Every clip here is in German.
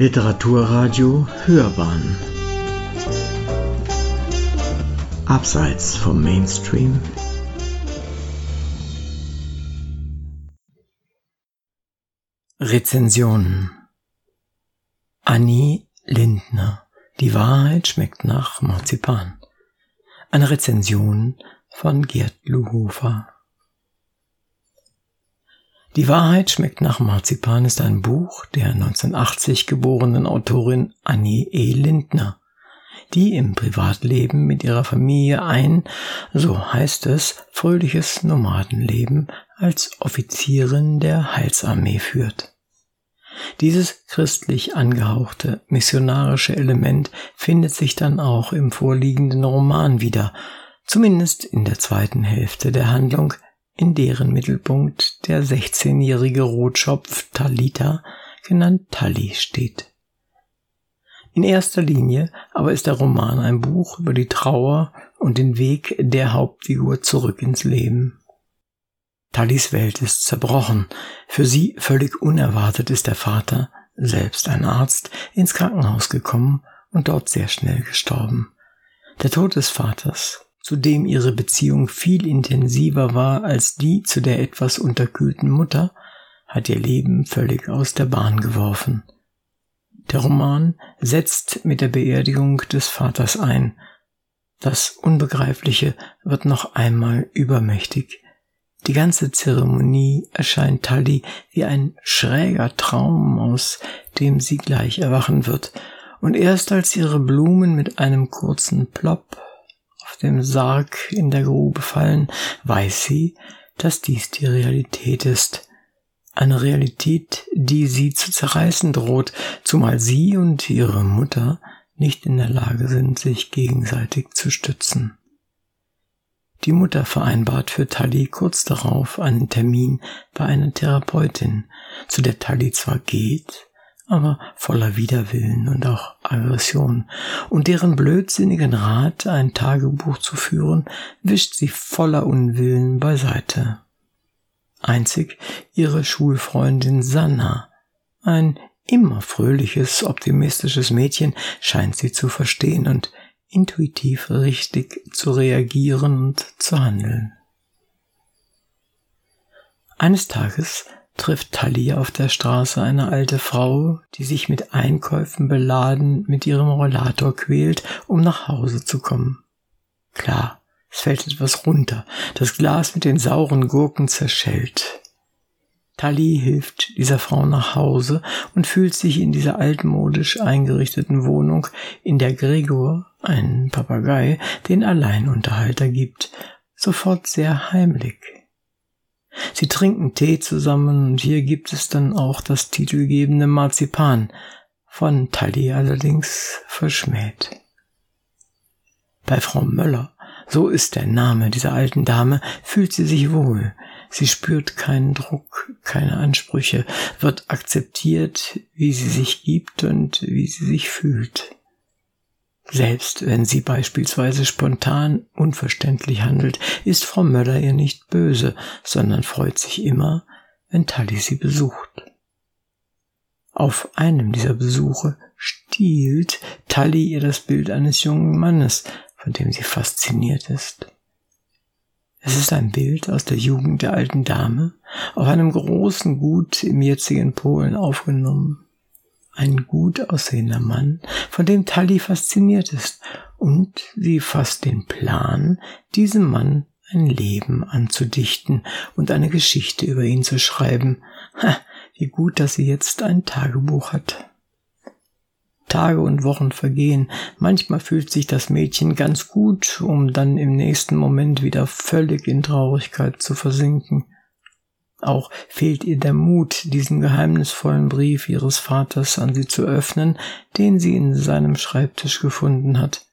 Literaturradio Hörbahn. Abseits vom Mainstream. Rezensionen Annie Lindner. Die Wahrheit schmeckt nach Marzipan. Eine Rezension von Gerd Luhofer die Wahrheit schmeckt nach Marzipan ist ein Buch der 1980 geborenen Autorin Annie E. Lindner, die im Privatleben mit ihrer Familie ein, so heißt es, fröhliches Nomadenleben als Offizierin der Heilsarmee führt. Dieses christlich angehauchte missionarische Element findet sich dann auch im vorliegenden Roman wieder, zumindest in der zweiten Hälfte der Handlung, in deren Mittelpunkt der 16-jährige Rotschopf Talita, genannt Tali, steht. In erster Linie aber ist der Roman ein Buch über die Trauer und den Weg der Hauptfigur zurück ins Leben. Talis Welt ist zerbrochen. Für sie völlig unerwartet ist der Vater, selbst ein Arzt, ins Krankenhaus gekommen und dort sehr schnell gestorben. Der Tod des Vaters zu dem ihre Beziehung viel intensiver war als die zu der etwas unterkühlten Mutter, hat ihr Leben völlig aus der Bahn geworfen. Der Roman setzt mit der Beerdigung des Vaters ein. Das Unbegreifliche wird noch einmal übermächtig. Die ganze Zeremonie erscheint Tully wie ein schräger Traum, aus dem sie gleich erwachen wird, und erst als ihre Blumen mit einem kurzen Plopp dem Sarg in der Grube fallen, weiß sie, dass dies die Realität ist. Eine Realität, die sie zu zerreißen droht, zumal sie und ihre Mutter nicht in der Lage sind, sich gegenseitig zu stützen. Die Mutter vereinbart für Tali kurz darauf einen Termin bei einer Therapeutin, zu der Tali zwar geht, aber voller Widerwillen und auch Aggression, und deren blödsinnigen Rat, ein Tagebuch zu führen, wischt sie voller Unwillen beiseite. Einzig ihre Schulfreundin Sanna, ein immer fröhliches, optimistisches Mädchen, scheint sie zu verstehen und intuitiv richtig zu reagieren und zu handeln. Eines Tages trifft Talia auf der Straße eine alte Frau, die sich mit Einkäufen beladen mit ihrem Rollator quält, um nach Hause zu kommen. Klar, es fällt etwas runter, das Glas mit den sauren Gurken zerschellt. Tali hilft dieser Frau nach Hause und fühlt sich in dieser altmodisch eingerichteten Wohnung, in der Gregor, ein Papagei, den Alleinunterhalter gibt, sofort sehr heimlich. Sie trinken Tee zusammen und hier gibt es dann auch das titelgebende Marzipan, von Tali allerdings verschmäht. Bei Frau Möller, so ist der Name dieser alten Dame, fühlt sie sich wohl. Sie spürt keinen Druck, keine Ansprüche, wird akzeptiert, wie sie sich gibt und wie sie sich fühlt. Selbst wenn sie beispielsweise spontan unverständlich handelt, ist Frau Möller ihr nicht böse, sondern freut sich immer, wenn Tali sie besucht. Auf einem dieser Besuche stiehlt Tali ihr das Bild eines jungen Mannes, von dem sie fasziniert ist. Es ist ein Bild aus der Jugend der alten Dame, auf einem großen Gut im jetzigen Polen aufgenommen ein gut aussehender Mann, von dem Tully fasziniert ist, und sie fasst den Plan, diesem Mann ein Leben anzudichten und eine Geschichte über ihn zu schreiben. Ha, wie gut, dass sie jetzt ein Tagebuch hat. Tage und Wochen vergehen, manchmal fühlt sich das Mädchen ganz gut, um dann im nächsten Moment wieder völlig in Traurigkeit zu versinken. Auch fehlt ihr der Mut, diesen geheimnisvollen Brief ihres Vaters an sie zu öffnen, den sie in seinem Schreibtisch gefunden hat.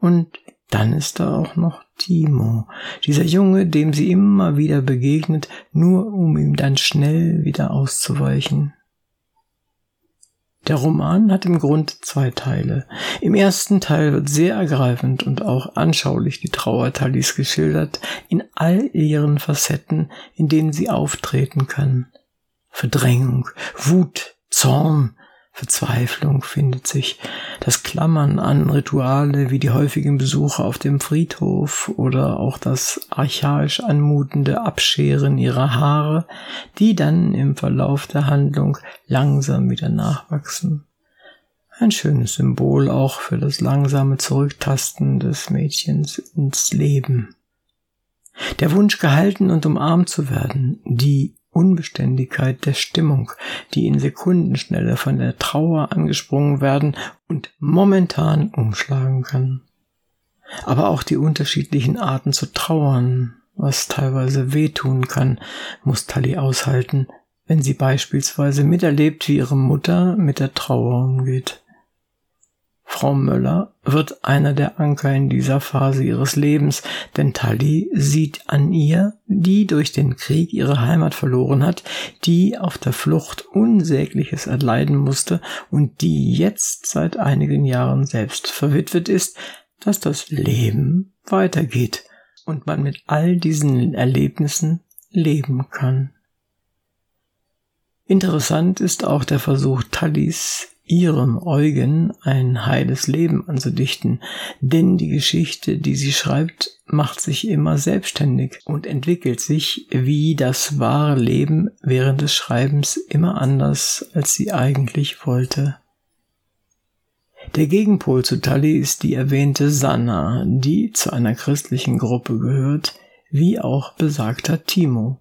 Und dann ist da auch noch Timo, dieser Junge, dem sie immer wieder begegnet, nur um ihm dann schnell wieder auszuweichen. Der Roman hat im Grunde zwei Teile. Im ersten Teil wird sehr ergreifend und auch anschaulich die Trauer Talis geschildert, in all ihren Facetten, in denen sie auftreten kann. Verdrängung, Wut, Zorn, Verzweiflung findet sich, das Klammern an Rituale wie die häufigen Besuche auf dem Friedhof oder auch das archaisch anmutende Abscheren ihrer Haare, die dann im Verlauf der Handlung langsam wieder nachwachsen. Ein schönes Symbol auch für das langsame Zurücktasten des Mädchens ins Leben. Der Wunsch gehalten und umarmt zu werden, die Unbeständigkeit der Stimmung, die in Sekundenschnelle von der Trauer angesprungen werden und momentan umschlagen kann. Aber auch die unterschiedlichen Arten zu trauern, was teilweise wehtun kann, muss Tali aushalten, wenn sie beispielsweise miterlebt, wie ihre Mutter mit der Trauer umgeht. Frau Möller wird einer der Anker in dieser Phase ihres Lebens, denn Tali sieht an ihr, die durch den Krieg ihre Heimat verloren hat, die auf der Flucht Unsägliches erleiden musste und die jetzt seit einigen Jahren selbst verwitwet ist, dass das Leben weitergeht und man mit all diesen Erlebnissen leben kann. Interessant ist auch der Versuch Tallis, ihrem Eugen ein heiles Leben anzudichten, denn die Geschichte, die sie schreibt, macht sich immer selbstständig und entwickelt sich wie das wahre Leben während des Schreibens immer anders, als sie eigentlich wollte. Der Gegenpol zu Tali ist die erwähnte Sanna, die zu einer christlichen Gruppe gehört, wie auch besagter Timo.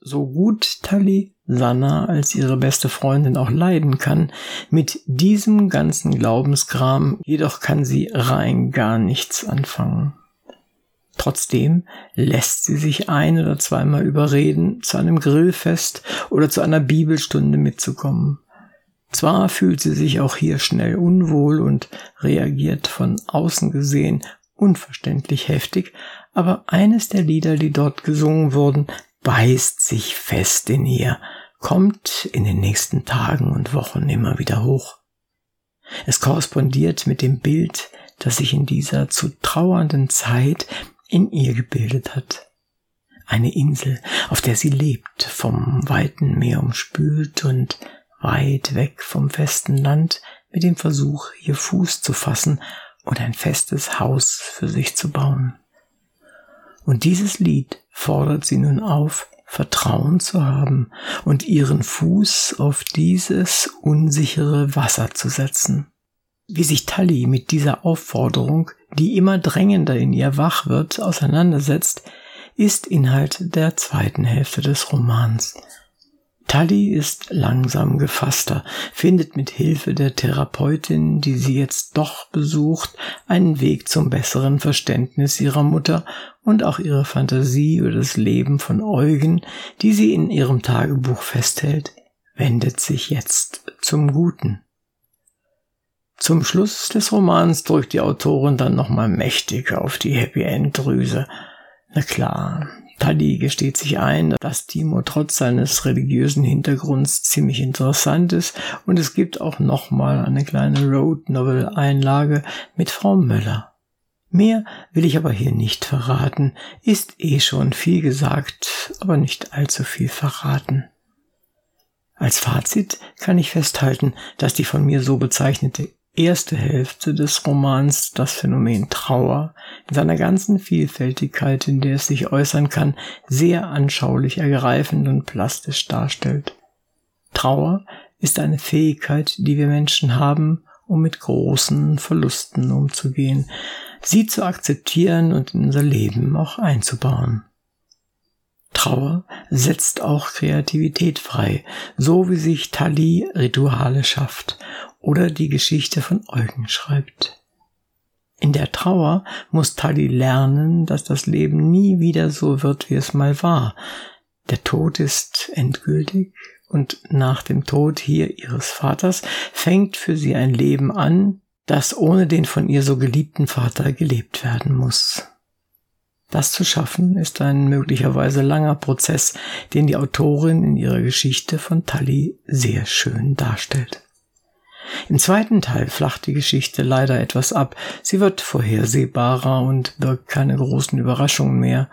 So gut Tali Sanna als ihre beste Freundin auch leiden kann, mit diesem ganzen Glaubenskram jedoch kann sie rein gar nichts anfangen. Trotzdem lässt sie sich ein oder zweimal überreden, zu einem Grillfest oder zu einer Bibelstunde mitzukommen. Zwar fühlt sie sich auch hier schnell unwohl und reagiert von außen gesehen unverständlich heftig, aber eines der Lieder, die dort gesungen wurden, beißt sich fest in ihr, kommt in den nächsten Tagen und Wochen immer wieder hoch. Es korrespondiert mit dem Bild, das sich in dieser zu trauernden Zeit in ihr gebildet hat. Eine Insel, auf der sie lebt, vom weiten Meer umspült und weit weg vom festen Land mit dem Versuch, ihr Fuß zu fassen und ein festes Haus für sich zu bauen. Und dieses Lied fordert sie nun auf, Vertrauen zu haben und ihren Fuß auf dieses unsichere Wasser zu setzen. Wie sich Tully mit dieser Aufforderung, die immer drängender in ihr wach wird, auseinandersetzt, ist Inhalt der zweiten Hälfte des Romans. Tully ist langsam gefasster, findet mit Hilfe der Therapeutin, die sie jetzt doch besucht, einen Weg zum besseren Verständnis ihrer Mutter und auch ihre Fantasie über das Leben von Eugen, die sie in ihrem Tagebuch festhält, wendet sich jetzt zum Guten. Zum Schluss des Romans drückt die Autorin dann nochmal mächtig auf die Happy End Drüse. Na klar, Tali gesteht sich ein, dass Timo trotz seines religiösen Hintergrunds ziemlich interessant ist und es gibt auch nochmal eine kleine Road Novel Einlage mit Frau Möller. Mehr will ich aber hier nicht verraten, ist eh schon viel gesagt, aber nicht allzu viel verraten. Als Fazit kann ich festhalten, dass die von mir so bezeichnete erste Hälfte des Romans das Phänomen Trauer in seiner ganzen Vielfältigkeit, in der es sich äußern kann, sehr anschaulich ergreifend und plastisch darstellt. Trauer ist eine Fähigkeit, die wir Menschen haben, um mit großen Verlusten umzugehen, sie zu akzeptieren und in unser Leben auch einzubauen. Trauer setzt auch Kreativität frei, so wie sich Tali Rituale schafft oder die Geschichte von Eugen schreibt. In der Trauer muss Tali lernen, dass das Leben nie wieder so wird, wie es mal war. Der Tod ist endgültig und nach dem Tod hier ihres Vaters fängt für sie ein Leben an, das ohne den von ihr so geliebten Vater gelebt werden muss. Das zu schaffen ist ein möglicherweise langer Prozess, den die Autorin in ihrer Geschichte von Tully sehr schön darstellt. Im zweiten Teil flacht die Geschichte leider etwas ab. Sie wird vorhersehbarer und birgt keine großen Überraschungen mehr.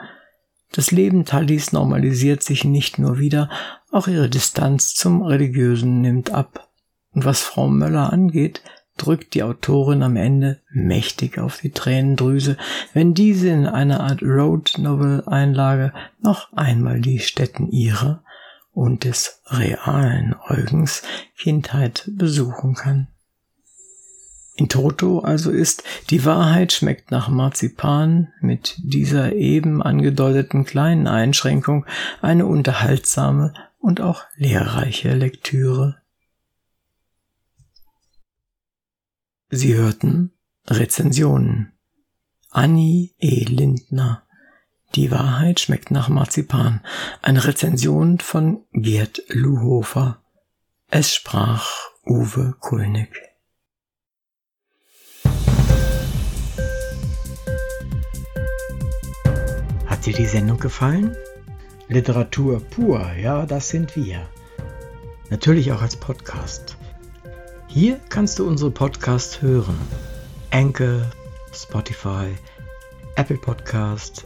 Das Leben Tallys normalisiert sich nicht nur wieder, auch ihre Distanz zum Religiösen nimmt ab. Und was Frau Möller angeht, drückt die Autorin am Ende mächtig auf die Tränendrüse, wenn diese in einer Art Road Novel Einlage noch einmal die Stätten ihrer und des realen Eugens Kindheit besuchen kann. In Toto also ist die Wahrheit schmeckt nach Marzipan mit dieser eben angedeuteten kleinen Einschränkung eine unterhaltsame und auch lehrreiche Lektüre. Sie hörten Rezensionen. Annie E. Lindner. Die Wahrheit schmeckt nach Marzipan. Eine Rezension von Gerd Luhofer. Es sprach Uwe Kulnig. Hat dir die Sendung gefallen? Literatur pur, ja, das sind wir. Natürlich auch als Podcast. Hier kannst du unsere Podcasts hören. Anchor, Spotify, Apple Podcast,